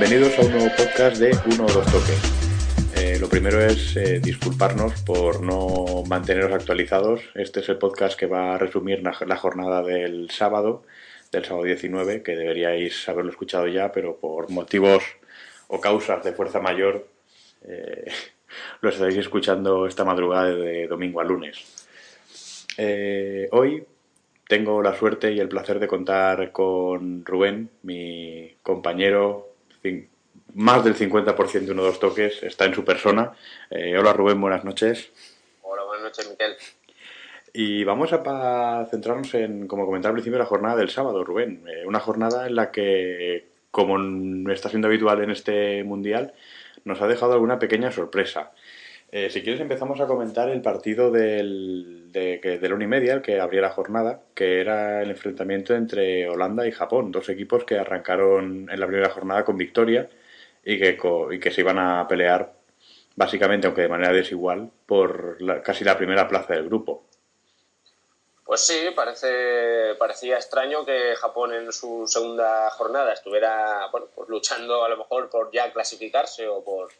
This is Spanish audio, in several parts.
Bienvenidos a un nuevo podcast de Uno o Dos Toques. Eh, lo primero es eh, disculparnos por no manteneros actualizados. Este es el podcast que va a resumir la, jornada del sábado, del sábado 19, que deberíais haberlo escuchado ya, pero por motivos o causas de fuerza mayor eh, lo estaréis escuchando esta madrugada de domingo a lunes. Hoy tengo la suerte y el placer de contar con Rubén, mi compañero, más del 50% de uno de los toques, está en su persona. Eh, hola Rubén, buenas noches. Hola, buenas noches, Miquel. Y vamos a pa- centrarnos en, como comentaba al principio, la jornada del sábado, Rubén. Eh, una jornada en la que, como está siendo habitual en este mundial, nos ha dejado alguna pequeña sorpresa. Eh, si quieres empezamos a comentar el partido del, de, que- de la una y media, el que abría la jornada, que era el enfrentamiento entre Holanda y Japón, dos equipos que arrancaron en la primera jornada con victoria y que, y que se iban a pelear básicamente, aunque de manera desigual, por la- casi la primera plaza del grupo. Pues sí, parece, parecía extraño que Japón en su segunda jornada estuviera bueno, pues luchando a lo mejor por ya clasificarse o por,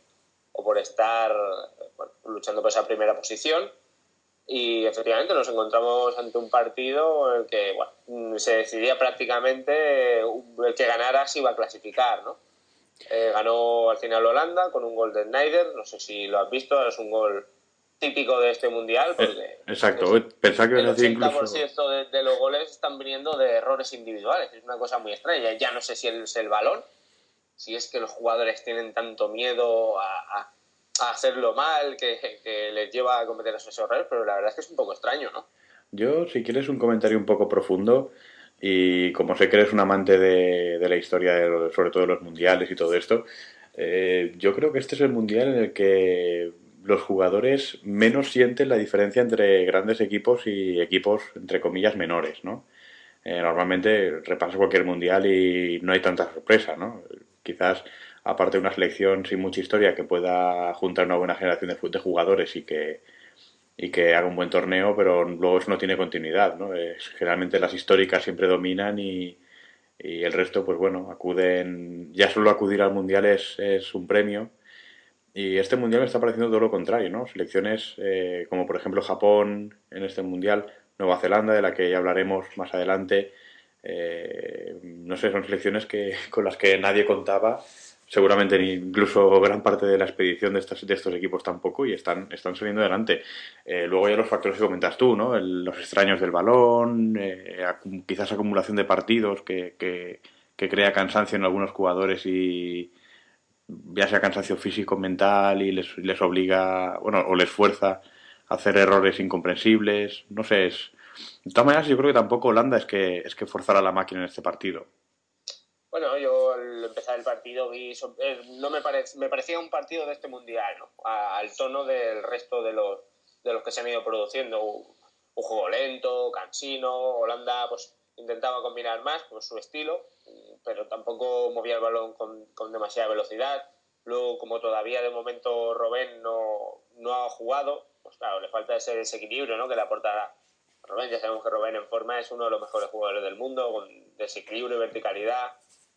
o por estar bueno, luchando por esa primera posición. Y efectivamente nos encontramos ante un partido en el que bueno, se decidía prácticamente el que ganara si iba a clasificar, ¿no? Eh, ganó al final Holanda con un gol de Snyder, no sé si lo has visto, es un gol típico de este mundial. Porque Eh, Exacto, pensaba que el ibas a decir 80% incluso... de, de los goles están viniendo de errores individuales. Es una cosa muy extraña. Ya no sé si es el balón, si es que los jugadores tienen tanto miedo a, a- hacerlo mal que, les lleva a cometer esos errores, pero la verdad es que es un poco extraño, ¿no? Yo, si quieres un comentario un poco profundo, y como sé que eres un amante de, de la historia, de sobre todo de los mundiales y todo esto, eh, yo creo que este es el mundial en el que los jugadores menos sienten la diferencia entre grandes equipos y equipos, entre comillas, menores, ¿no? Eh, normalmente repasas cualquier mundial y no hay tanta sorpresa, ¿no? Quizás, aparte de una selección sin mucha historia que pueda juntar una buena generación de, jugadores y que, y que haga un buen torneo, pero luego eso no tiene continuidad, ¿no? Es- generalmente las históricas siempre dominan y, y el resto, pues bueno, acuden, ya solo acudir al mundial es, es un premio. Y este mundial me está pareciendo todo lo contrario, ¿no? Selecciones eh, como por ejemplo Japón en este mundial, Nueva Zelanda, de la que ya hablaremos más adelante. Eh, no sé, son selecciones que, con las que nadie contaba, seguramente ni incluso gran parte de la expedición de estos, de estos equipos tampoco, y están, están saliendo adelante. Eh, luego ya los factores que comentas tú, ¿no? Los extraños del balón, eh, quizás acumulación de partidos que, que, crea cansancio en algunos jugadores y ya sea cansancio físico, mental y les, les obliga, bueno, o les fuerza a hacer errores incomprensibles, no sé, es... De todas maneras, yo creo que tampoco Holanda es que, es que forzara la máquina en este partido. Bueno, yo al empezar el partido vi, eh, no me, me parecía un partido de este mundial, ¿no? Al tono del resto de los, de los que se han ido produciendo. Un, juego lento, cansino, Holanda pues intentaba combinar más con su estilo, pero tampoco movía el balón con, con demasiada velocidad. Luego, como todavía de momento Robén no, no ha jugado, pues claro, le falta ese desequilibrio, ¿no? Que le aporta Robben, ya sabemos que Robben en forma es uno de los mejores jugadores del mundo, con desequilibrio y verticalidad,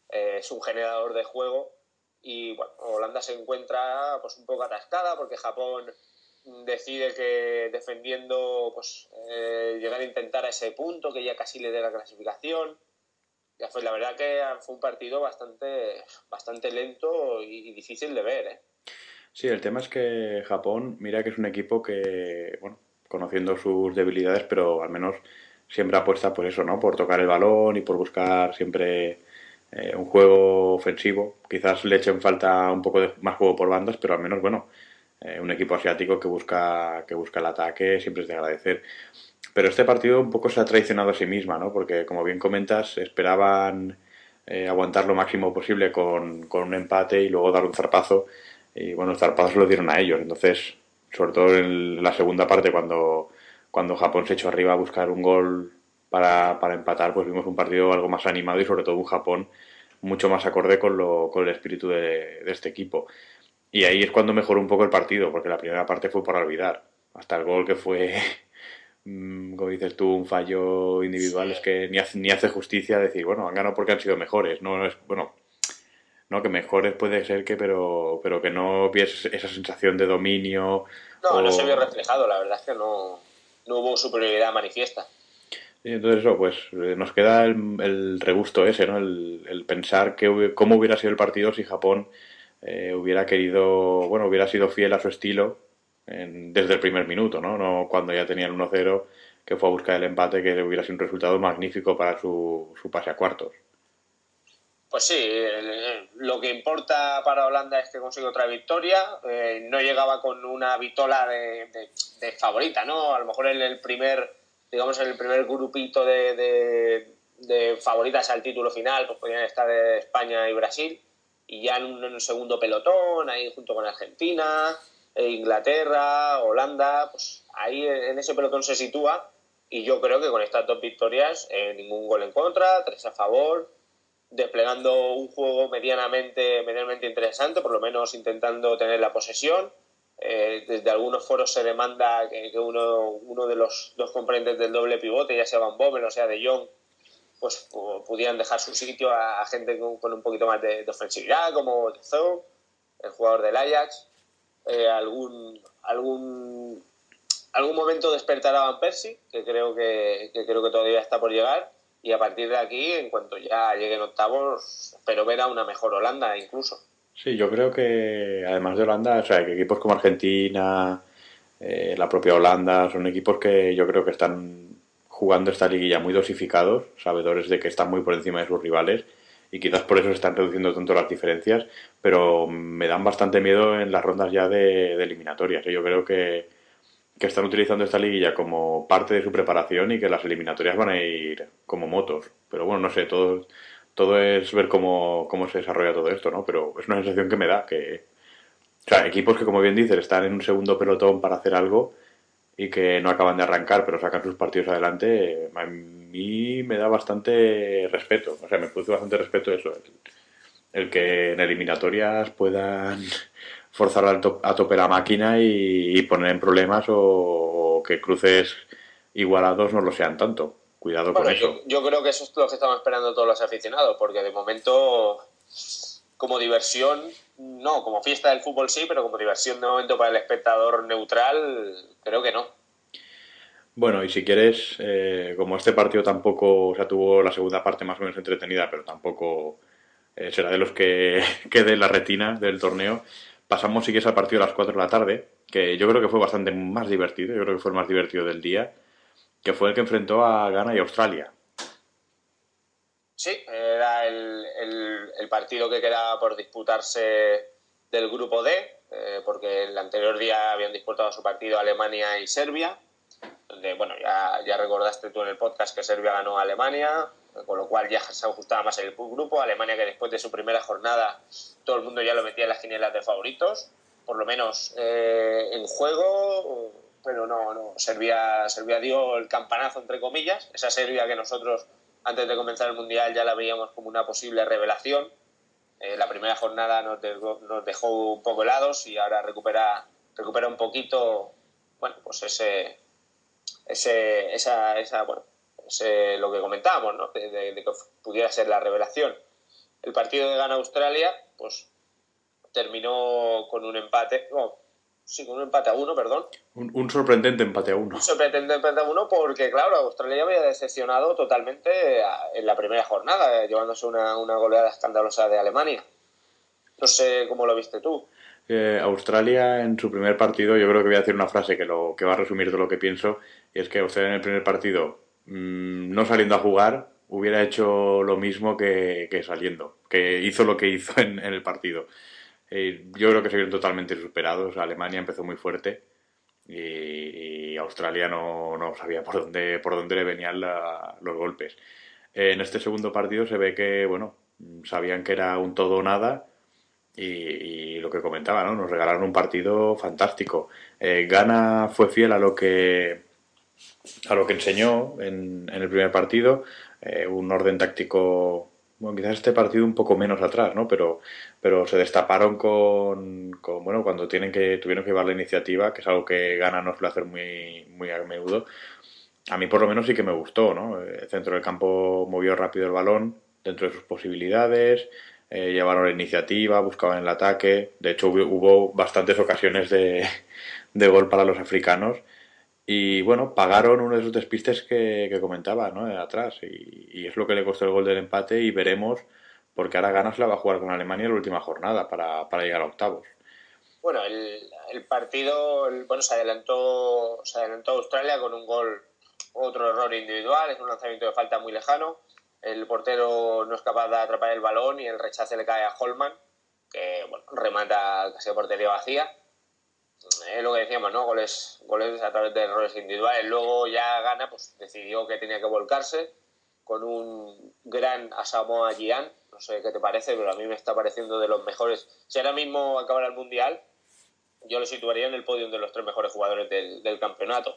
eh, es un generador de juego y Holanda se encuentra pues un poco atascada porque Japón decide que defendiendo pues eh, llegar a intentar a ese punto que ya casi le dé la clasificación ya fue la verdad que fue un partido bastante bastante lento y, difícil de ver ¿eh? sí el tema es que Japón mira que es un equipo que bueno conociendo sus debilidades pero al menos siempre apuesta por eso no por tocar el balón y por buscar siempre eh, un juego ofensivo quizás le echen falta un poco de más juego por bandas pero al menos bueno eh, un equipo asiático que busca, que busca el ataque siempre es de agradecer. Pero este partido un poco se ha traicionado a sí misma, ¿no? Porque, como bien comentas, esperaban eh, aguantar lo máximo posible con, con, un empate y luego dar un zarpazo. Y bueno, el zarpazo se lo dieron a ellos. Entonces, sobre todo en la segunda parte, cuando, cuando Japón se echó arriba a buscar un gol para, para empatar, pues vimos un partido algo más animado y sobre todo un Japón mucho más acorde con, lo, con el espíritu de, de este equipo. Y ahí es cuando mejoró un poco el partido, porque la primera parte fue para olvidar. Hasta el gol que fue, mm, como dices tú, un fallo individual, es que ni hace, ni hace justicia decir, bueno, han ganado porque han sido mejores. No es, bueno, no, que mejores puede ser que, pero, pero que no vies esa sensación de dominio. No, no se vio reflejado, la verdad es que no, no hubo superioridad manifiesta. Y entonces eso, pues eh, nos queda el, el regusto ese, ¿no? El, el pensar que, cómo hubiera sido el partido si Japón eh, hubiera querido, bueno, hubiera sido fiel a su estilo desde el primer minuto, ¿no? No cuando ya tenía el 1-0, que fue a buscar el empate, que hubiera sido un resultado magnífico para su, su pase a cuartos. Pues sí, lo que importa para Holanda es que consigue otra victoria. Eh, no llegaba con una vitola de, favorita, ¿no? A lo mejor en el primer, digamos, en el primer grupito de, de, favoritas al título final, pues podían estar España y Brasil y ya en un, segundo pelotón, ahí junto con Argentina, e Inglaterra, Holanda, pues ahí en ese pelotón se sitúa y yo creo que con estas dos victorias, eh, ningún gol en contra, tres a favor, desplegando un juego medianamente, medianamente interesante, por lo menos intentando tener la posesión. Eh, desde algunos foros se demanda que, uno, uno, de los dos componentes del doble pivote, ya sea Van Bommel o sea De Jong, pues pudieran dejar su sitio a, gente con, un poquito más de, ofensividad, como Tezou, el jugador del Ajax. Eh, algún, algún, algún momento despertará a Van Persie, que creo que, creo que todavía está por llegar. Y a partir de aquí, en cuanto ya lleguen octavos, espero ver a una mejor Holanda incluso. Sí, yo creo que además de Holanda, o sea, que equipos como Argentina, eh, la propia Holanda, son equipos que yo creo que están jugando esta liguilla muy dosificados, sabedores de que están muy por encima de sus rivales y quizás por eso se están reduciendo tanto las diferencias, pero me dan bastante miedo en las rondas ya de, eliminatorias. Yo creo que, que, están utilizando esta liguilla como parte de su preparación y que las eliminatorias van a ir como motos. Pero bueno, no sé, todo, todo es ver cómo, cómo se desarrolla todo esto, ¿no? Pero es una sensación que me da que... O sea, equipos que, como bien dices, están en un segundo pelotón para hacer algo y que no acaban de arrancar, pero sacan sus partidos adelante, a mí me da bastante respeto. O sea, me produce bastante respeto eso. El, que en eliminatorias puedan forzar a, tope la máquina y, poner en problemas o, que cruces igualados no lo sean tanto. Cuidado con eso. Yo, yo creo que eso es lo que estamos esperando todos los aficionados, porque de momento, como diversión, no, como fiesta del fútbol sí, pero como diversión de momento para el espectador neutral, creo que no. Bueno, y si quieres, eh, como este partido tampoco, o sea, tuvo la segunda parte más o menos entretenida, pero tampoco eh, será de los que quede en la retina del torneo, pasamos si quieres al partido a las 4 de la tarde, que yo creo que fue bastante más divertido, yo creo que fue el más divertido del día, que fue el que enfrentó a Ghana y Australia. Sí, era el, el, partido que quedaba por disputarse del grupo D, eh, porque el anterior día habían disputado su partido Alemania y Serbia, donde, bueno, ya, ya recordaste tú en el podcast que Serbia ganó a Alemania, con lo cual ya se ajustaba más el grupo. Alemania que después de su primera jornada todo el mundo ya lo metía en las quinielas de favoritos, por lo menos eh, en juego, pero no, no, Serbia, Serbia dio el campanazo entre comillas, esa Serbia que nosotros antes de comenzar el Mundial ya la veíamos como una posible revelación. Eh, la primera jornada nos dejó, nos un poco helados y ahora recupera, recupera un poquito bueno, pues ese, ese, esa, esa, bueno, ese, lo que comentábamos, ¿no? de, que pudiera ser la revelación. El partido de gana Australia, pues terminó con un empate, no, sí, con un empate a uno, perdón. Un, sorprendente empate a uno. Un sorprendente empate a uno porque, claro, Australia había decepcionado totalmente en la primera jornada, llevándose una, una goleada escandalosa de Alemania. No sé cómo lo viste tú. Eh, Australia en su primer partido, yo creo que voy a decir una frase que, lo, que va a resumir todo lo que pienso, y es que Australia en el primer partido, mm, no saliendo a jugar, hubiera hecho lo mismo que, saliendo, que hizo lo que hizo en, el partido. Eh, yo creo que se vieron totalmente superados. Alemania empezó muy fuerte y, Australia no, no, sabía por dónde, por dónde le venían los golpes. en este segundo partido se ve que, bueno, sabían que era un todo o nada y, lo que comentaba, ¿no? Nos regalaron un partido fantástico. Eh, Gana fue fiel a lo que a lo que enseñó en, el primer partido, eh, un orden táctico, bueno, quizás este partido un poco menos atrás, ¿no? Pero, pero se destaparon con, bueno, cuando tienen que, tuvieron que llevar la iniciativa, que es algo que Gana no suele hacer muy, muy a menudo. A mí por lo menos sí que me gustó, ¿no? El centro del campo movió rápido el balón, dentro de sus posibilidades, eh, llevaron la iniciativa, buscaban el ataque. De hecho, hubo, bastantes ocasiones de, gol para los africanos. Y bueno, pagaron uno de esos despistes que, comentaba, ¿no? Atrás. Y, es lo que le costó el gol del empate. Y veremos, porque ahora ganas la va a jugar con Alemania en la última jornada para, llegar a octavos. Bueno, el, partido bueno, se, adelantó, se adelantó Australia con un gol, otro error individual, es un lanzamiento de falta muy lejano el portero no es capaz de atrapar el balón y el rechace le cae a Holman, que bueno, remata casi a portería vacía. Es lo que decíamos, ¿no? Goles, goles a través de errores individuales. Luego ya gana, pues decidió que tenía que volcarse con un gran Asamoah Gyan. No sé qué te parece, pero a mí me está pareciendo de los mejores. Si ahora mismo acabara el Mundial, yo lo situaría en el podio de los tres mejores jugadores del, campeonato.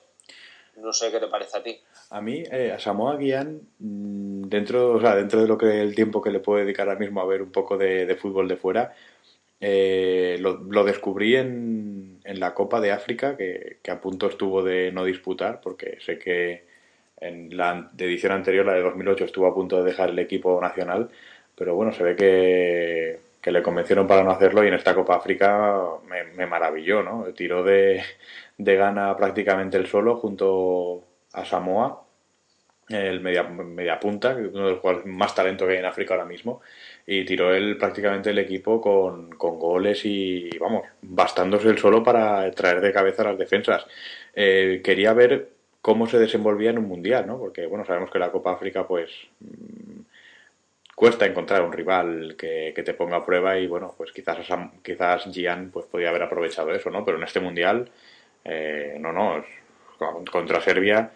No sé qué te parece a ti. A mí, eh, Asamoah Gyan dentro, o sea, dentro de lo que el tiempo que le puedo dedicar ahora mismo a ver un poco de, fútbol de fuera, eh, lo, descubrí en, en, la Copa de África, que, a punto estuvo de no disputar, porque sé que en la edición anterior, la de 2008, estuvo a punto de dejar el equipo nacional, pero bueno, se ve que, que le convencieron para no hacerlo y en esta Copa África me, maravilló, ¿no? Tiró de, de gana prácticamente el solo junto a Samoa el media, media punta, uno de los más talento que hay en África ahora mismo, y tiró él prácticamente el equipo con, goles y, vamos, bastándose el solo para traer de cabeza las defensas. Eh, quería ver cómo se desenvolvía en un mundial, ¿no? Porque, bueno, sabemos que la Copa África, pues, mm, cuesta encontrar un rival que, te ponga a prueba y, bueno, pues quizás, quizás Gian pues, podía haber aprovechado eso, ¿no? Pero en este mundial, eh, no, no, contra Serbia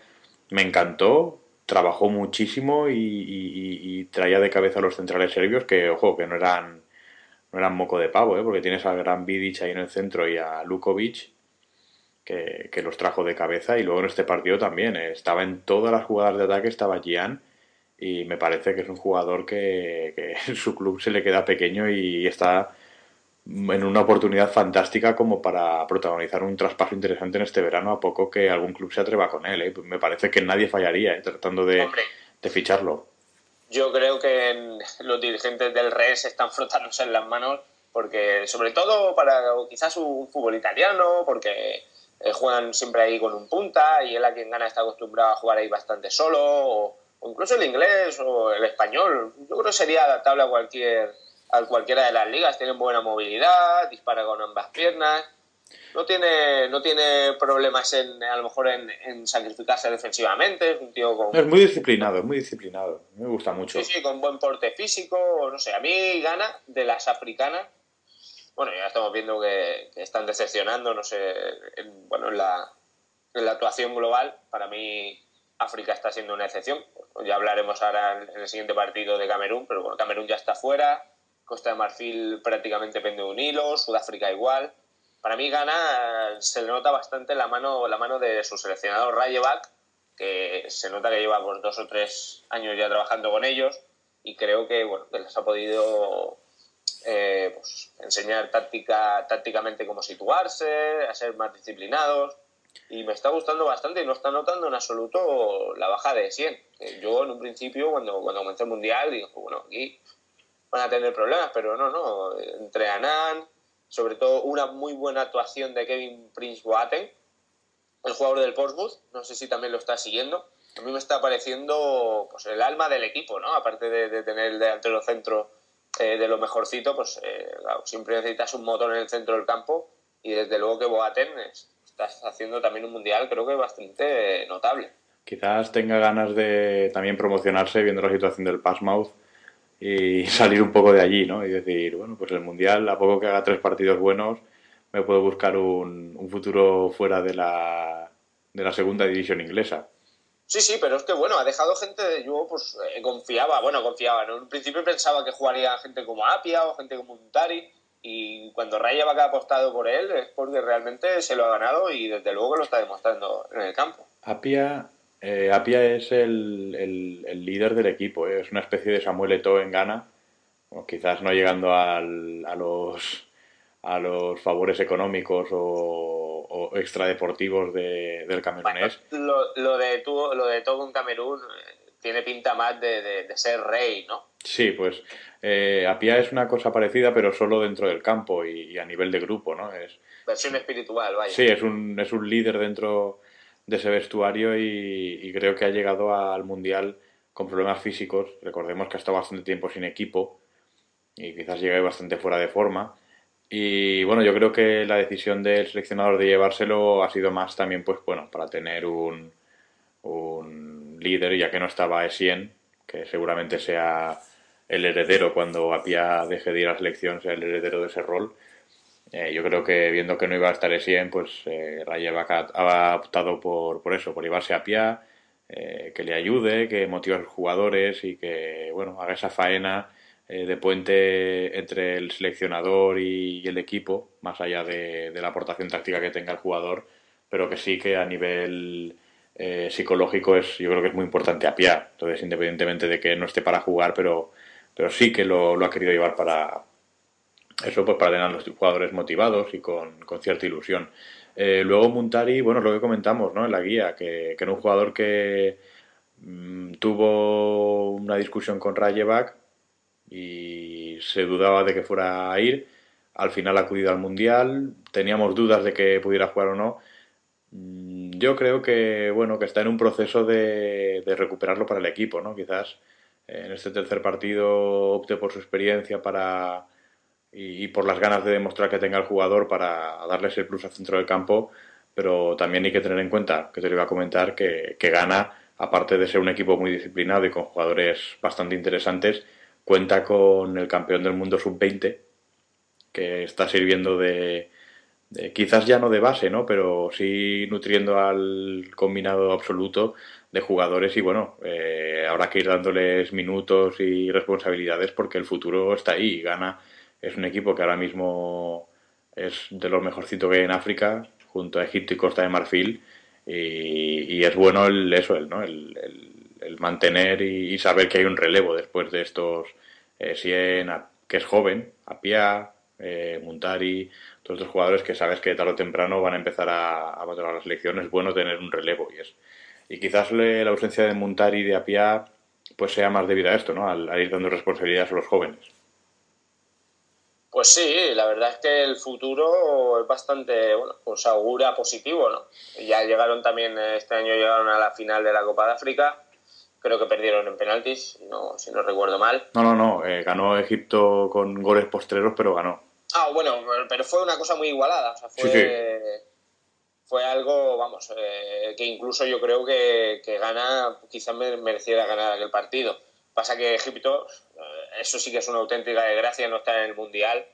me encantó, trabajó muchísimo y, traía de cabeza a los centrales serbios que, ojo, que no eran, no eran moco de pavo, ¿eh? porque tienes a Gran Vidic ahí en el centro y a Lukovic que, los trajo de cabeza y luego en este partido también ¿eh? estaba en todas las jugadas de ataque, estaba Gian y me parece que es un jugador que, que su club se le queda pequeño y está en una oportunidad fantástica como para protagonizar un traspaso interesante en este verano a poco que algún club se atreva con él. ¿eh? Me parece que nadie fallaría ¿eh? tratando de, ficharlo. Yo creo que los dirigentes del Rennes están frotándose en las manos porque sobre todo para quizás un fútbol italiano, porque eh, juegan siempre ahí con un punta y él a quien gana está acostumbrado a jugar ahí bastante solo, o, o incluso el inglés o el español. Yo creo que sería adaptable a cualquier a cualquiera de las ligas, tiene buena movilidad, dispara con ambas piernas, no tiene, no tiene problemas en, a lo mejor en, sacrificarse defensivamente, es un tío con... Es muy disciplinado, es muy disciplinado, me gusta mucho. Sí, sí, con buen porte físico, no sé, a mí gana de las africanas, bueno, ya estamos viendo que, están decepcionando, no sé, bueno, en la, en la actuación global, para mí África está siendo una excepción, ya hablaremos ahora en el siguiente partido de Camerún, pero bueno, Camerún ya está fuera, Costa de Marfil prácticamente pende un hilo, Sudáfrica igual. Para mí Gana se le nota bastante la mano, la mano de su seleccionador Rayevac, que se nota que lleva por dos o tres años ya trabajando con ellos y creo que bueno les ha podido eh, pues, enseñar táctica, tácticamente cómo situarse, a ser más disciplinados. y me está gustando bastante y no está notando en absoluto la baja de 100. Yo en un principio, cuando, cuando comencé el Mundial, digo, bueno, aquí van a tener problemas, pero no, no. Entre Anán, sobre todo una muy buena actuación de Kevin Prince Boateng, el jugador del Portsmouth, no sé si también lo está siguiendo. A mí me está pareciendo pues, el alma del equipo, ¿no? Aparte de, tener el delantero centro eh, de lo mejorcito, pues eh, siempre necesitas un motor en el centro del campo y desde luego que Boateng está haciendo también un mundial creo que bastante notable. Quizás tenga ganas de también promocionarse viendo la situación del Passmouth y salir un poco de allí, ¿no? Y decir, bueno, pues el Mundial, a poco que haga tres partidos buenos, me puedo buscar un, un futuro fuera de la, de la segunda división inglesa. Sí, sí, pero es que bueno, ha dejado gente, yo pues eh, confiaba, bueno, confiaba, ¿no? En un principio pensaba que jugaría gente como Apia o gente como Untari, y cuando Raya va a apostado por él es porque realmente se lo ha ganado y desde luego que lo está demostrando en el campo. Apia eh, Apia es el, el, líder del equipo, ¿eh? es una especie de Samuel Eto'o en Ghana, quizás no llegando al, a, los, a los favores económicos o, o extradeportivos de, del camerunés. lo, lo, de tu, lo de todo un Camerún eh, tiene pinta más de, de, ser rey, ¿no? Sí, pues eh, Apia es una cosa parecida, pero solo dentro del campo y, y, a nivel de grupo, ¿no? Es, Versión espiritual, vaya. Sí, es un, es un líder dentro de ese vestuario y, creo que ha llegado al Mundial con problemas físicos. Recordemos que ha estado bastante tiempo sin equipo y quizás llegue bastante fuera de forma. Y bueno, yo creo que la decisión del seleccionador de llevárselo ha sido más también, pues bueno, para tener un, un líder, ya que no estaba Essien, que seguramente sea el heredero cuando Apia deje de ir a la selección, sea el heredero de ese rol. Eh, yo creo que viendo que no iba a estar Essien, pues eh, ha optado por, por eso, por llevarse a Pia, eh, que le ayude, que motive a los jugadores y que bueno haga esa faena eh, de puente entre el seleccionador y, el equipo, más allá de, la aportación táctica que tenga el jugador, pero que sí que a nivel psicológico es, yo creo que es muy importante a Pia. Entonces, independientemente de que no esté para jugar, pero, pero sí que lo ha querido llevar para, eso pues para tener a los jugadores motivados y con, cierta ilusión. Eh, luego Muntari, bueno, lo que comentamos ¿no? en la guía, que, era un jugador que mm, tuvo una discusión con Rayevac y se dudaba de que fuera a ir. Al final ha acudido al Mundial, teníamos dudas de que pudiera jugar o no. Mm, yo creo que, bueno, que está en un proceso de, de recuperarlo para el equipo, ¿no? Quizás en este tercer partido opte por su experiencia para y, por las ganas de demostrar que tenga el jugador para darles el plus al centro del campo, pero también hay que tener en cuenta, que te lo iba a comentar, que, que gana, aparte de ser un equipo muy disciplinado y con jugadores bastante interesantes, cuenta con el campeón del mundo sub-20, que está sirviendo de, quizás ya no de base, ¿no? Pero sí nutriendo al combinado absoluto de jugadores y bueno, eh, habrá que ir dándoles minutos y responsabilidades porque el futuro está ahí, gana es un equipo que ahora mismo es de los mejorcitos que hay en África, junto a Egipto y Costa de Marfil. Y, es bueno el, eso, el, ¿no? el, mantener y, saber que hay un relevo después de estos 100, eh, que es joven, Apia, eh, Muntari, todos estos jugadores que sabes que tarde o temprano van a empezar a, a bater a la selección. Es bueno tener un relevo y es y quizás la ausencia de Muntari y de Apia pues sea más debido a esto, ¿no? al ir dando responsabilidades a los jóvenes. Pues sí, la verdad es que el futuro es bastante, bueno, pues augura positivo, ¿no? Ya llegaron también, este año llegaron a la final de la Copa de África, creo que perdieron en penaltis, no, si no recuerdo mal. No, no, no, eh, ganó Egipto con goles postreros, pero ganó. Ah, bueno, pero fue una cosa muy igualada, o sea, fue, fue algo, vamos, eh, que incluso yo creo que, que gana, quizás mereciera ganar aquel partido. Pasa que Egipto eso sí que es una auténtica desgracia no estar en el Mundial.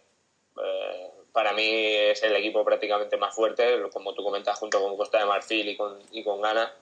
Eh, para mí es el equipo prácticamente más fuerte, como tú comentas, junto con Costa de Marfil y con, y con Ghana.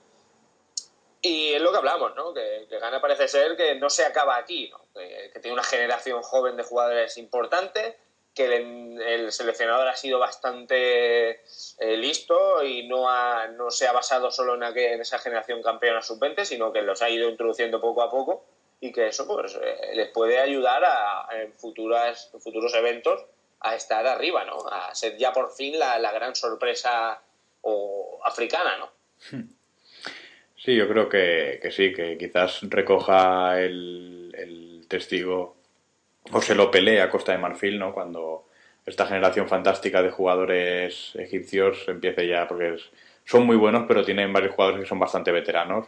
Y es lo que hablamos, ¿no? Que, Ghana parece ser que no se acaba aquí, ¿no? que, tiene una generación joven de jugadores importante, que el, seleccionador ha sido bastante eh, listo y no, ha, no se ha basado solo en, en esa generación campeona sub-20, sino que los ha ido introduciendo poco a poco y que eso pues eh, les puede ayudar a, en futuras, futuros eventos a estar arriba, ¿no? A ser ya por fin la, la gran sorpresa o africana, ¿no? Sí, yo creo que, sí, que quizás recoja el, el, testigo o se lo pelee a Costa de Marfil, ¿no? Cuando esta generación fantástica de jugadores egipcios empiece ya, porque son muy buenos, pero tienen varios jugadores que son bastante veteranos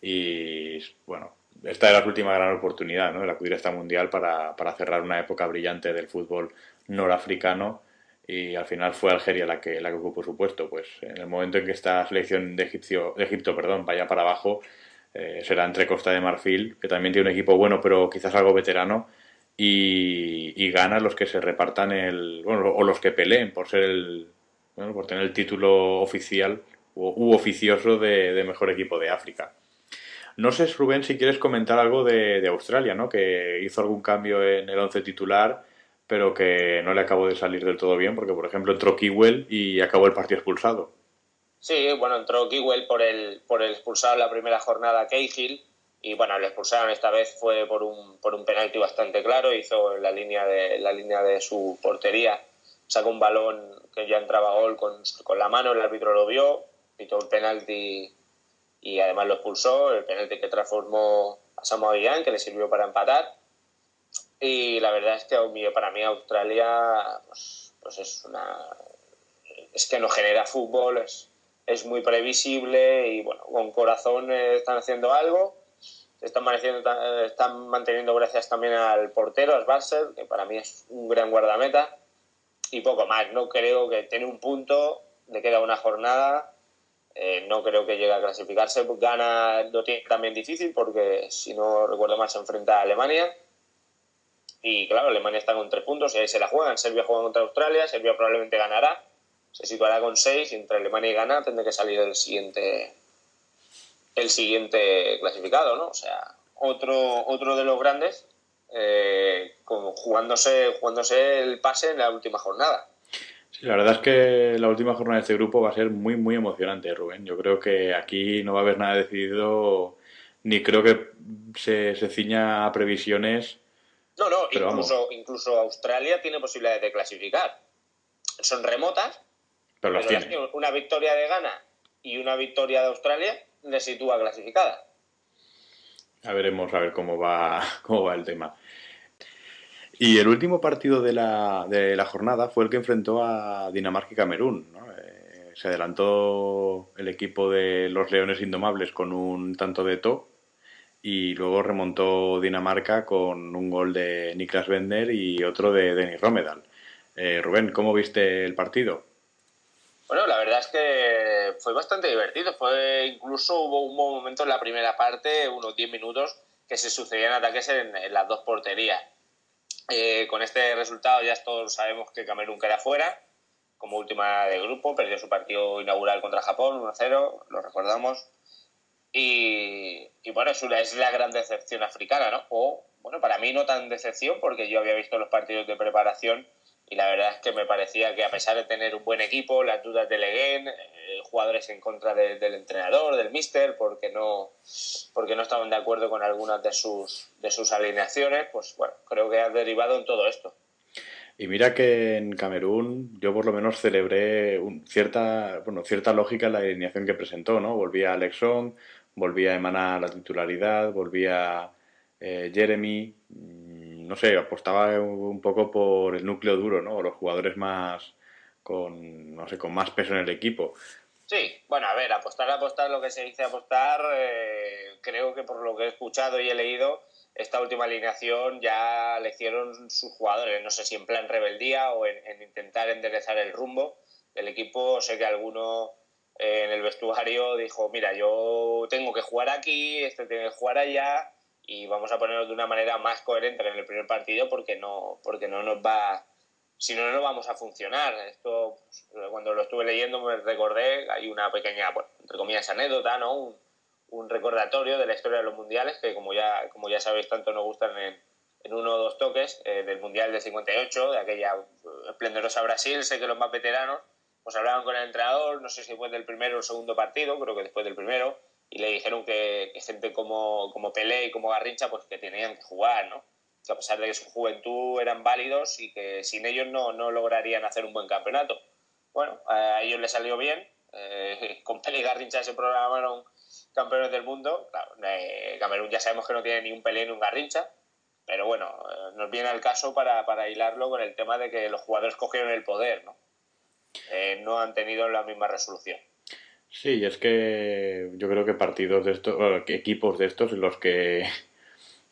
y, bueno, esta era la última gran oportunidad, ¿no? El acudir a esta mundial para, para cerrar una época brillante del fútbol norafricano y al final fue Algeria la que, la que ocupó su puesto. Pues en el momento en que esta selección de, Egipcio, de Egipto perdón, vaya para abajo, eh, será entre Costa de Marfil, que también tiene un equipo bueno, pero quizás algo veterano, y, y gana los que se repartan el. Bueno, o los que peleen por ser el. Bueno, por tener el título oficial u, oficioso de, mejor equipo de África. No sé, Rubén, si quieres comentar algo de, Australia, ¿no? Que hizo algún cambio en el once titular pero que no le acabó de salir del todo bien, porque por ejemplo entró Kiwell y acabó el partido expulsado. Sí, bueno, entró Kiwell por el, por el expulsado en la primera jornada Cahill, y bueno, le expulsaron esta vez fue por un, por un penalti bastante claro, hizo la línea de, la línea de su portería, sacó un balón que ya entraba gol con, con la mano, el árbitro lo vio, pitó el penalti y además lo expulsó, el penalti que transformó a Samoa que le sirvió para empatar y la verdad es que para mí Australia pues, pues, es una es que no genera fútbol, es, es muy previsible y bueno, con corazón están haciendo algo. Están están manteniendo gracias también al portero, a Schwarzer, que para mí es un gran guardameta. Y poco más, no creo que tiene un punto, le queda una jornada, eh, no creo que llegue a clasificarse. Gana lo tiene también difícil porque, si no recuerdo mal, se enfrenta a Alemania y claro, Alemania está con tres puntos y ahí se la juegan. Serbia juega contra Australia, Serbia probablemente ganará, se situará con seis y entre Alemania y Ghana tendrá que salir el siguiente el siguiente clasificado, ¿no? O sea, otro, otro de los grandes eh, jugándose, jugándose el pase en la última jornada. Sí, la verdad es que la última jornada de este grupo va a ser muy, muy emocionante, Rubén. Yo creo que aquí no va a haber nada decidido, ni creo que se, se ciña a previsiones no, no, incluso, incluso Australia tiene posibilidades de clasificar. Son remotas, pero, una victoria de Ghana y una victoria de Australia le sitúa clasificada. A veremos a ver cómo va, cómo va el tema. Y el último partido de la, de la jornada fue el que enfrentó a Dinamarca y Camerún. Eh, se adelantó el equipo de los Leones Indomables con un tanto de to y luego remontó Dinamarca con un gol de Niklas Bender y otro de Denis Romedal. Eh, Rubén, ¿cómo viste el partido? Bueno, la verdad es que fue bastante divertido. Fue incluso hubo un momento en la primera parte, unos 10 minutos, que se sucedían ataques en, las dos porterías. Eh, con este resultado ya todos sabemos que Camerún queda fuera como última de grupo, perdió su partido inaugural contra Japón 1-0, lo recordamos. Y, bueno, es, es la gran decepción africana, ¿no? O, bueno, para mí no tan decepción porque yo había visto los partidos de preparación y la verdad es que me parecía que a pesar de tener un buen equipo, las dudas de Leguen, eh, jugadores en contra del entrenador, del míster, porque no, porque no estaban de acuerdo con algunas de sus, de sus alineaciones, pues bueno, creo que ha derivado en todo esto. Y mira que en Camerún yo por lo menos celebré cierta, bueno, cierta lógica en la alineación que presentó, ¿no? Volvía Alexón, volvía a emanar la titularidad, volvía eh, Jeremy, mm, no sé, apostaba un poco por el núcleo duro, ¿no? Los jugadores más con, no sé, con más peso en el equipo. Sí, bueno, a ver, apostar, apostar, lo que se dice apostar, eh, creo que por lo que he escuchado y he leído, esta última alineación ya le hicieron sus jugadores, no sé si en plan rebeldía o en intentar enderezar el rumbo del equipo. Sé que alguno en el vestuario dijo, mira, yo tengo que jugar aquí, este tiene que jugar allá y vamos a ponerlo de una manera más coherente en el primer partido porque no, porque no nos va, si no, no vamos a funcionar. Esto, pues, cuando lo estuve leyendo me recordé, hay una pequeña, bueno, entre comillas, anécdota, ¿no? Un, un, recordatorio de la historia de los mundiales que como ya, como ya sabéis tanto nos gustan en, en uno o dos toques eh, del Mundial del 58, de aquella esplendorosa Brasil, sé que los más veteranos pues hablaban con el entrenador, no sé si fue del primero o segundo partido, creo que después del primero, y le dijeron que, gente como, como Pelé y como Garrincha, pues que tenían que jugar, ¿no? Que a pesar de que su juventud eran válidos y que sin ellos no, no lograrían hacer un buen campeonato. Bueno, a ellos les salió bien, Eh, con Pelé y Garrincha se programaron campeones del mundo. Claro, eh, Camerún ya sabemos que no tiene ni un Pelé ni un Garrincha, pero bueno, eh, nos viene al caso para, para, hilarlo con el tema de que los jugadores cogieron el poder, ¿no? no han tenido la misma resolución. Sí, es que yo creo que partidos de estos, equipos de estos en los que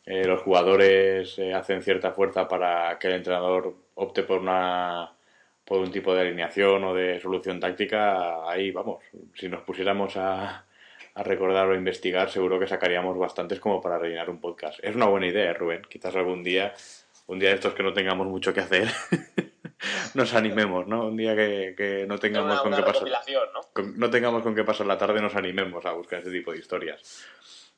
los jugadores hacen cierta fuerza para que el entrenador opte por una por un tipo de alineación o de solución táctica, ahí vamos, si nos pusiéramos a, a recordar o investigar, seguro que sacaríamos bastantes como para rellenar un podcast. Es una buena idea, Rubén. Quizás algún día, un día de estos que no tengamos mucho que hacer, nos animemos, ¿no? Un día que, no tengamos con qué pasar. ¿no? no tengamos con qué pasar la tarde, nos animemos a buscar ese tipo de historias.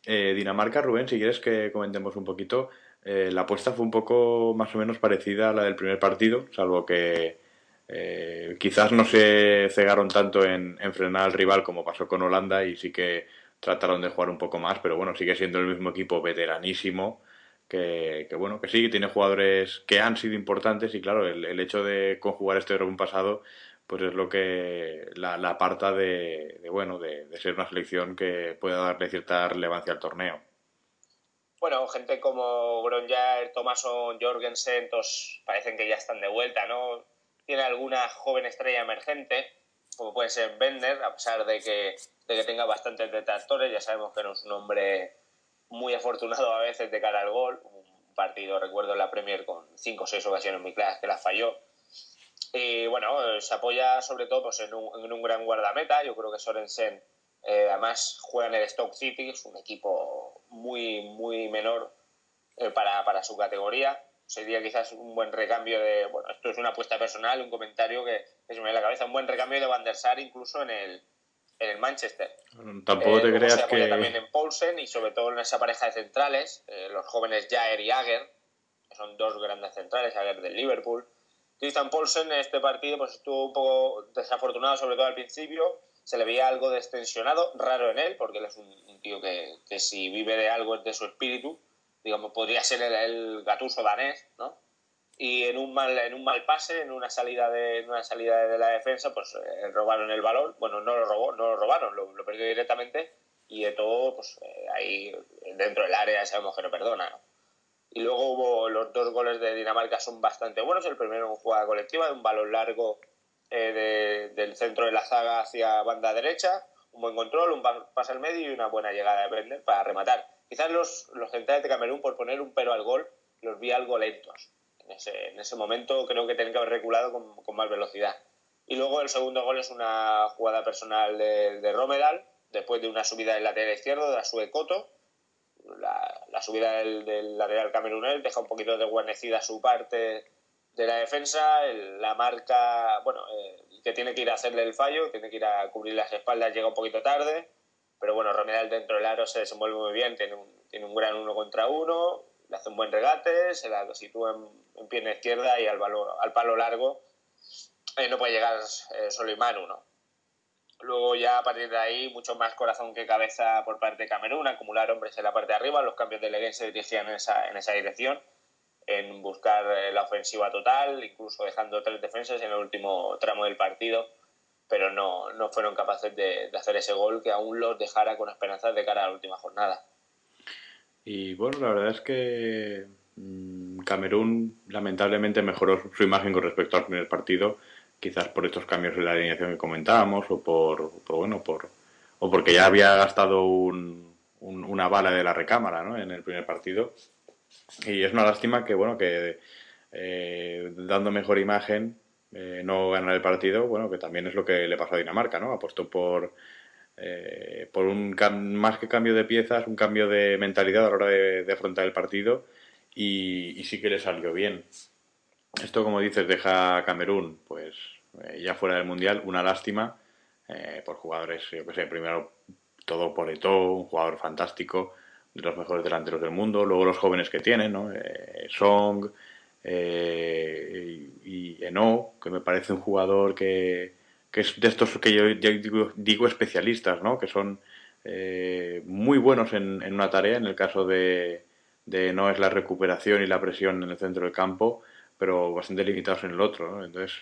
Eh, Dinamarca, Rubén, si quieres que comentemos un poquito, eh, la apuesta fue un poco más o menos parecida a la del primer partido, salvo que eh, quizás no se cegaron tanto en, frenar al rival como pasó con Holanda y sí que trataron de jugar un poco más, pero bueno, sigue siendo el mismo equipo veteranísimo. Que, bueno, que sí, tiene jugadores que han sido importantes y claro, el, hecho de conjugar este un pasado, pues es lo que la, aparta de, bueno, de, ser una selección que pueda darle cierta relevancia al torneo. Bueno, gente como Gronjar, Thomason, Jorgensen, todos parecen que ya están de vuelta, ¿no? tiene alguna joven estrella emergente, como puede ser Bender, a pesar de que, de que tenga bastantes detractores, ya sabemos que no es un hombre muy afortunado a veces de cara al gol, un partido, recuerdo en la Premier con cinco o seis ocasiones muy claras que la falló, y bueno, se apoya sobre todo pues, en, un, en un gran guardameta, yo creo que Sorensen eh, además juega en el Stoke City, es un equipo muy, muy menor eh, para, para su categoría, sería quizás un buen recambio de, bueno, esto es una apuesta personal, un comentario que, se me viene a la cabeza, un buen recambio de Van der Sar incluso en el, en el Manchester. tampoco te eh, creas se apoya también en Paulsen y sobre todo en esa pareja de centrales, eh, los jóvenes Jair y Ager, que son dos grandes centrales, Ager del Liverpool. Christian Paulsen en este partido pues estuvo un poco desafortunado, sobre todo al principio, se le veía algo destensionado, raro en él, porque él es un, tío que, que si vive de algo es de su espíritu, digamos, podría ser el, gatuso danés, ¿no? Y en un mal, en un mal pase, en una salida de, una salida de la defensa, pues eh, robaron el balón. Bueno, no lo robó, no lo robaron, lo, perdió directamente. Y de todo, pues eh, ahí dentro del área sabemos que no perdona, ¿no? Y luego hubo los dos goles de Dinamarca son bastante buenos. El primero en jugada colectiva, de un balón largo eh, del centro de la zaga hacia banda derecha, un buen control, un pase al medio y una buena llegada de Bender para rematar. Quizás los, los centrales de Camerún, por poner un pero al gol, los vi algo lentos. En ese, en ese momento creo que tienen que haber reculado con, más velocidad. Y luego el segundo gol es una jugada personal de, de Romedal, después de una subida del lateral izquierdo, de. La, la, subida del, del lateral camerunés deja un poquito de guarnecida su parte de la defensa, la marca, bueno, eh, que tiene que ir a hacerle el fallo, tiene que ir a cubrir las espaldas, llega un poquito tarde pero bueno, Romedal dentro del aro se desenvuelve muy bien, tiene un, tiene un gran uno contra uno, le hace un buen regate, se la sitúa en, pierna izquierda y al, al palo largo eh, no puede llegar eh, solo Imanu, ¿no? Luego ya a partir de ahí mucho más corazón que cabeza por parte de Camerún, acumular hombres en la parte de arriba, los cambios de Leguén se dirigían en esa, en esa dirección, en buscar eh, la ofensiva total, incluso dejando tres defensas en el último tramo del partido pero no, no fueron capaces de, hacer ese gol que aún los dejara con esperanzas de cara a la última jornada. Y bueno, la verdad es que mm, Camerún lamentablemente mejoró su imagen con respecto al primer partido, quizás por estos cambios en la alineación que comentábamos o por, bueno, por o porque ya había gastado un, una bala de la recámara ¿no? en el primer partido. Y es una lástima que, bueno, que eh, dando mejor imagen eh, no ganar el partido, bueno, que también es lo que le pasó a Dinamarca, ¿no? Apostó por, eh, por un más que cambio de piezas, un cambio de mentalidad a la hora de, afrontar el partido y, sí que le salió bien. Esto, como dices, deja a Camerún, pues eh, ya fuera del Mundial, una lástima por jugadores, yo que sé, primero todo por Eto, un jugador fantástico, de los mejores delanteros del mundo, luego los jóvenes que tienen, ¿no? Song, eh, y Eno, que me parece un jugador que, que es de estos que yo, digo, especialistas, ¿no? que son eh, muy buenos en, en, una tarea, en el caso de, de no es la recuperación y la presión en el centro del campo, pero bastante limitados en el otro. Entonces,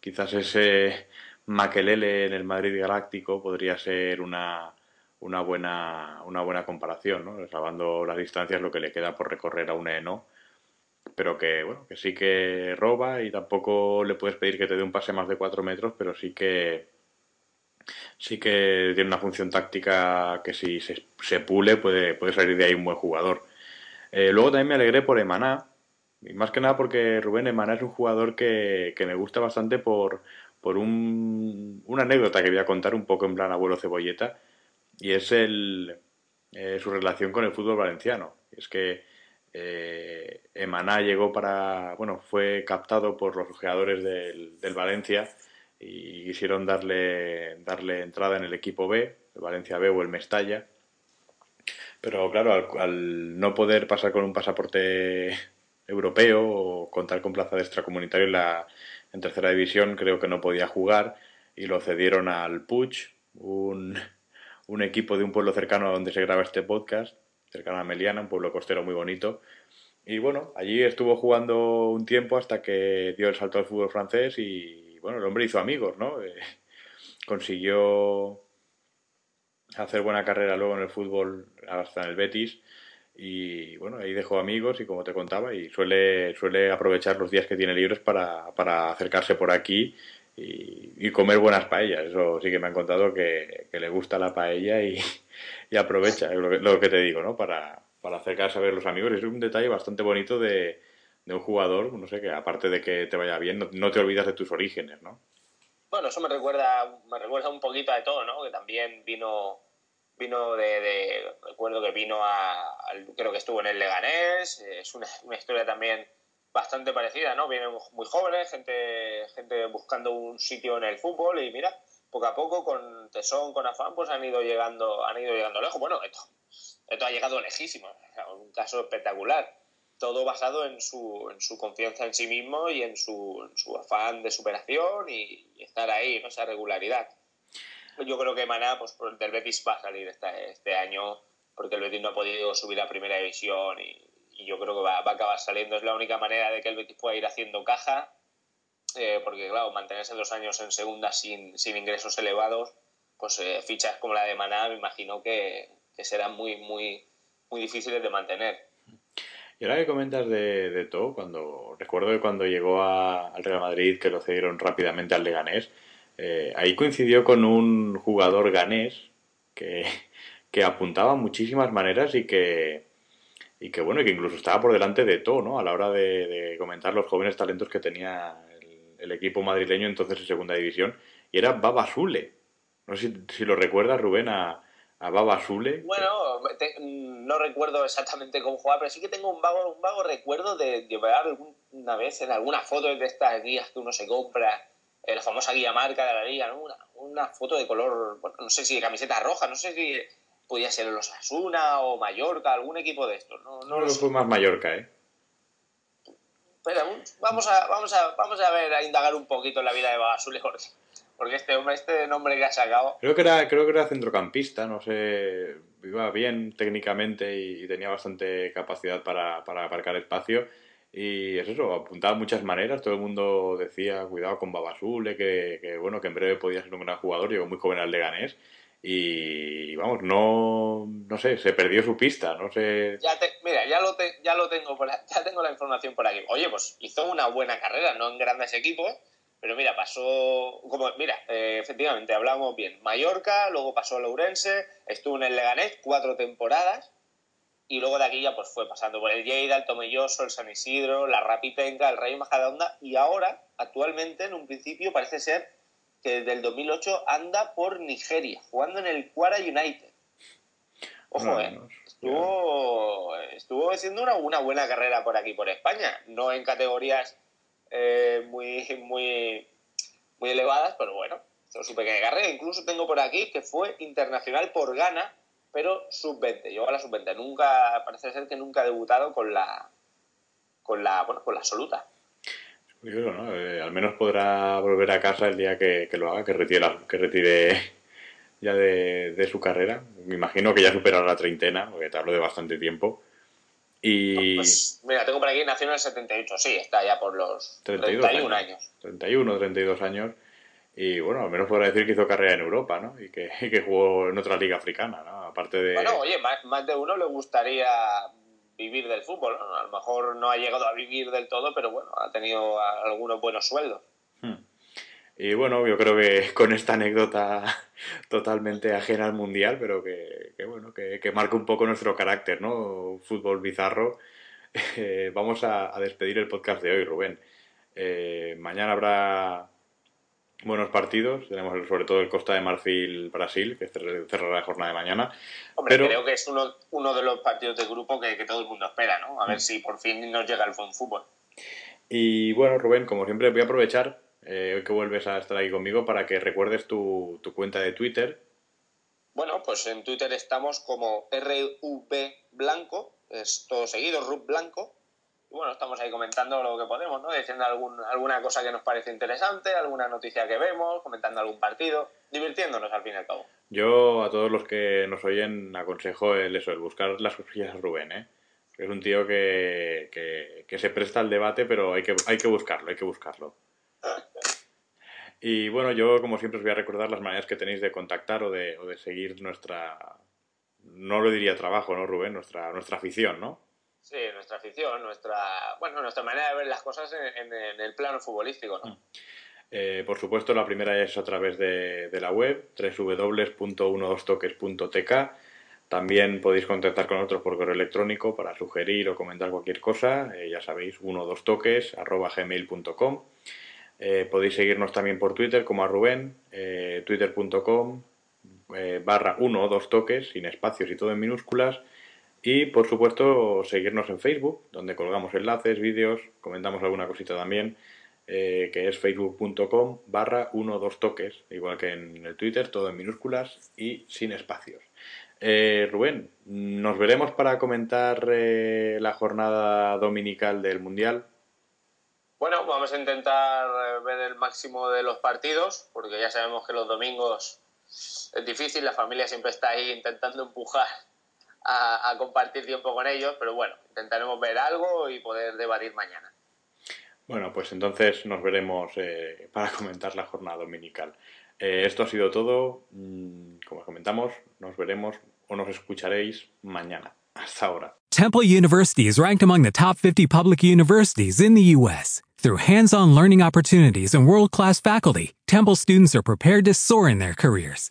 quizás ese Maquelele en el Madrid Galáctico podría ser una, una, buena, una buena comparación, ¿no? Salvando las distancias, lo que le queda por recorrer a un Eno, pero que, bueno, que sí que roba y tampoco le puedes pedir que te dé un pase más de 4 metros, pero sí que sí que tiene una función táctica que si se, pule puede, puede salir de ahí un buen jugador. Eh, luego también me alegré por Emaná, y más que nada porque Rubén Emaná es un jugador que, me gusta bastante por, por un, una anécdota que voy a contar un poco en plan abuelo cebolleta, y es el, eh, su relación con el fútbol valenciano. Es que eh, Emaná llegó para, bueno, fue captado por los jugadores del, Valencia y quisieron darle, darle entrada en el equipo B, el Valencia B o el Mestalla. Pero claro, al, no poder pasar con un pasaporte europeo o contar con plaza de extracomunitario en, la, en tercera división, creo que no podía jugar y lo cedieron al Puig, un, un equipo de un pueblo cercano a donde se graba este podcast, cercano a Meliana, un pueblo costero muy bonito. Y bueno, allí estuvo jugando un tiempo hasta que dio el salto al fútbol francés y bueno, el hombre hizo amigos, ¿no? Eh, consiguió hacer buena carrera luego en el fútbol hasta en el Betis y bueno, ahí dejó amigos y como te contaba y suele, suele aprovechar los días que tiene libres para, para acercarse por aquí y, comer buenas paellas. Eso sí que me han contado que, le gusta la paella y, aprovecha, que, lo que te digo, ¿no? Para, para acercarse a ver los amigos. Es un detalle bastante bonito de, de un jugador, no sé, que aparte de que te vaya bien, no, te olvidas de tus orígenes, ¿no? Bueno, eso me recuerda, me recuerda un poquito a todo, ¿no? Que también vino, vino de, recuerdo que vino a, creo que estuvo en el Leganés, es una, historia también bastante parecida, ¿no? Vienen muy jóvenes, gente, gente buscando un sitio en el fútbol y mira, poco a poco, con tesón, con afán, pues han ido llegando, han ido llegando lejos. Bueno, esto, esto ha llegado lejísimo, un caso espectacular todo basado en su, en su confianza en sí mismo y en su, su afán de superación y, estar ahí, ¿no? esa regularidad. Yo creo que Maná, pues del Betis va a salir este, este año porque el Betis no ha podido subir a primera división y, yo creo que va, va, a acabar saliendo. Es la única manera de que el Betis pueda ir haciendo caja, eh, porque claro, mantenerse dos años en segunda sin, sin ingresos elevados, pues eh, fichas como la de Maná me imagino que, que serán muy, muy, muy difíciles de mantener. Y ahora que comentas de, de todo, cuando recuerdo que cuando llegó al Real Madrid, que lo cedieron rápidamente al Leganés, eh, ahí coincidió con un jugador ganés que, que apuntaba muchísimas maneras y que, y que bueno, que incluso estaba por delante de todo, ¿no? A la hora de, comentar los jóvenes talentos que tenía el, equipo madrileño entonces en segunda división, y era Baba Zule. No sé si, lo recuerdas, Rubén, a, a Baba Zule. Bueno, no recuerdo exactamente cómo jugaba, pero sí que tengo un vago, un vago recuerdo de, de ver alguna vez en alguna foto de estas guías que uno se compra, eh, la famosa guía marca de la liga, ¿no? una, una, foto de color, no sé si de camiseta roja, no sé si podía ser los Asuna o Mallorca, algún equipo de estos. No, no, lo fue más Mallorca, ¿eh? Pero vamos a, vamos a, vamos a ver, a indagar un poquito en la vida de Babasule Jorge porque este hombre, este nombre que ha sacado. Creo que era, creo que era centrocampista, no sé, iba bien técnicamente y, tenía bastante capacidad para, para aparcar espacio. Y es eso, apuntaba muchas maneras, todo el mundo decía, cuidado con Babasule, que, que bueno, que en breve podía ser un gran jugador, llegó muy joven al Leganés. Y vamos, no, no sé, se perdió su pista, no sé. Ya mira, ya lo, ya lo tengo, ya tengo la información por aquí. Oye, pues hizo una buena carrera, no en grandes equipos, pero mira, pasó, como, mira, eh, efectivamente, hablamos bien. Mallorca, luego pasó a Lourense, estuvo en el Leganés cuatro temporadas y luego de aquí ya pues fue pasando por el Lleida, el Tomelloso, el San Isidro, la Rapitenga, el Rey Majadahonda y ahora, actualmente, en un principio parece ser que desde el 2008 anda por Nigeria, jugando en el Quara United. Ojo, eh. Estuvo, estuvo haciendo una, una buena carrera por aquí, por España. No en categorías eh, muy, muy, muy elevadas, pero bueno, es su pequeña carrera. Incluso tengo por aquí que fue internacional por Ghana, pero sub-20, llegó a la sub-20. Nunca, parece ser que nunca ha debutado con la, con la, bueno, con la absoluta. Eh, al menos podrá volver a casa el día que, lo haga, que retire, que retire ya de, de, su carrera. Me imagino que ya superará la treintena, porque te hablo de bastante tiempo. Y... Pues, mira, tengo por aquí, nació en el 78, sí, está ya por los 31 años. 31, 32 años. Y bueno, al menos podrá decir que hizo carrera en Europa, ¿no? Y que, que jugó en otra liga africana, ¿no? Aparte de... Bueno, oye, más, más de uno le gustaría vivir del fútbol. A lo mejor no ha llegado a vivir del todo, pero bueno, ha tenido algunos buenos sueldos. Hmm. Y bueno, yo creo que con esta anécdota totalmente ajena al mundial, pero que, bueno, que, que, marca un poco nuestro carácter, ¿no? Fútbol bizarro. Eh, vamos a, a, despedir el podcast de hoy, Rubén. Eh, mañana habrá buenos partidos. Tenemos sobre todo el Costa de Marfil Brasil, que cerrará la jornada de mañana. Hombre, Pero... creo que es uno, uno de los partidos de grupo que, que, todo el mundo espera, ¿no? A ver si por fin nos llega el buen fútbol. Y bueno, Rubén, como siempre, voy a aprovechar eh, hoy que vuelves a estar aquí conmigo para que recuerdes tu, tu cuenta de Twitter. Bueno, pues en Twitter estamos como RV Blanco, es todo seguido, RUB Blanco, y bueno, estamos ahí comentando lo que podemos, ¿no? Diciendo algún, alguna cosa que nos parece interesante, alguna noticia que vemos, comentando algún partido, divirtiéndonos al fin y al cabo. Yo a todos los que nos oyen aconsejo el eso, el buscar las cosillas de Rubén, ¿eh? Es un tío que, que, que, se presta al debate, pero hay que, hay que buscarlo, hay que buscarlo. y bueno, yo como siempre os voy a recordar las maneras que tenéis de contactar o de, o de seguir nuestra, no lo diría trabajo, ¿no, Rubén? Nuestra, nuestra afición, ¿no? Sí, nuestra afición, nuestra, bueno, nuestra manera de ver las cosas en, el plano futbolístico, ¿no? Eh, por supuesto, la primera es a través de, la web, www.12toques.tk. También podéis contactar con nosotros por correo electrónico para sugerir o comentar cualquier cosa. Eh, ya sabéis, 12toques.gmail.com. Eh, podéis seguirnos también por Twitter como a Rubén, twitter.com barra 1 o 2 toques, sin espacios y todo en minúsculas. Y por supuesto, seguirnos en Facebook, donde colgamos enlaces, vídeos, comentamos alguna cosita también, eh, que es facebook.com barra 1 2 toques, igual que en el Twitter, todo en minúsculas y sin espacios. Eh, Rubén, nos veremos para comentar eh, la jornada dominical del Mundial. Bueno, vamos a intentar eh, ver el máximo de los partidos, porque ya sabemos que los domingos es difícil, la familia siempre está ahí intentando empujar a, a, compartir tiempo con ellos, pero bueno, intentaremos ver algo y poder debatir mañana. Bueno, pues entonces nos veremos eh, para comentar la jornada dominical. Eh, esto ha sido todo. Mm, como comentamos, nos veremos o nos escucharéis mañana. Hasta ahora. Temple University is ranked among the top 50 public universities in the U.S. Through hands-on learning opportunities and world-class faculty, Temple students are prepared to soar in their careers.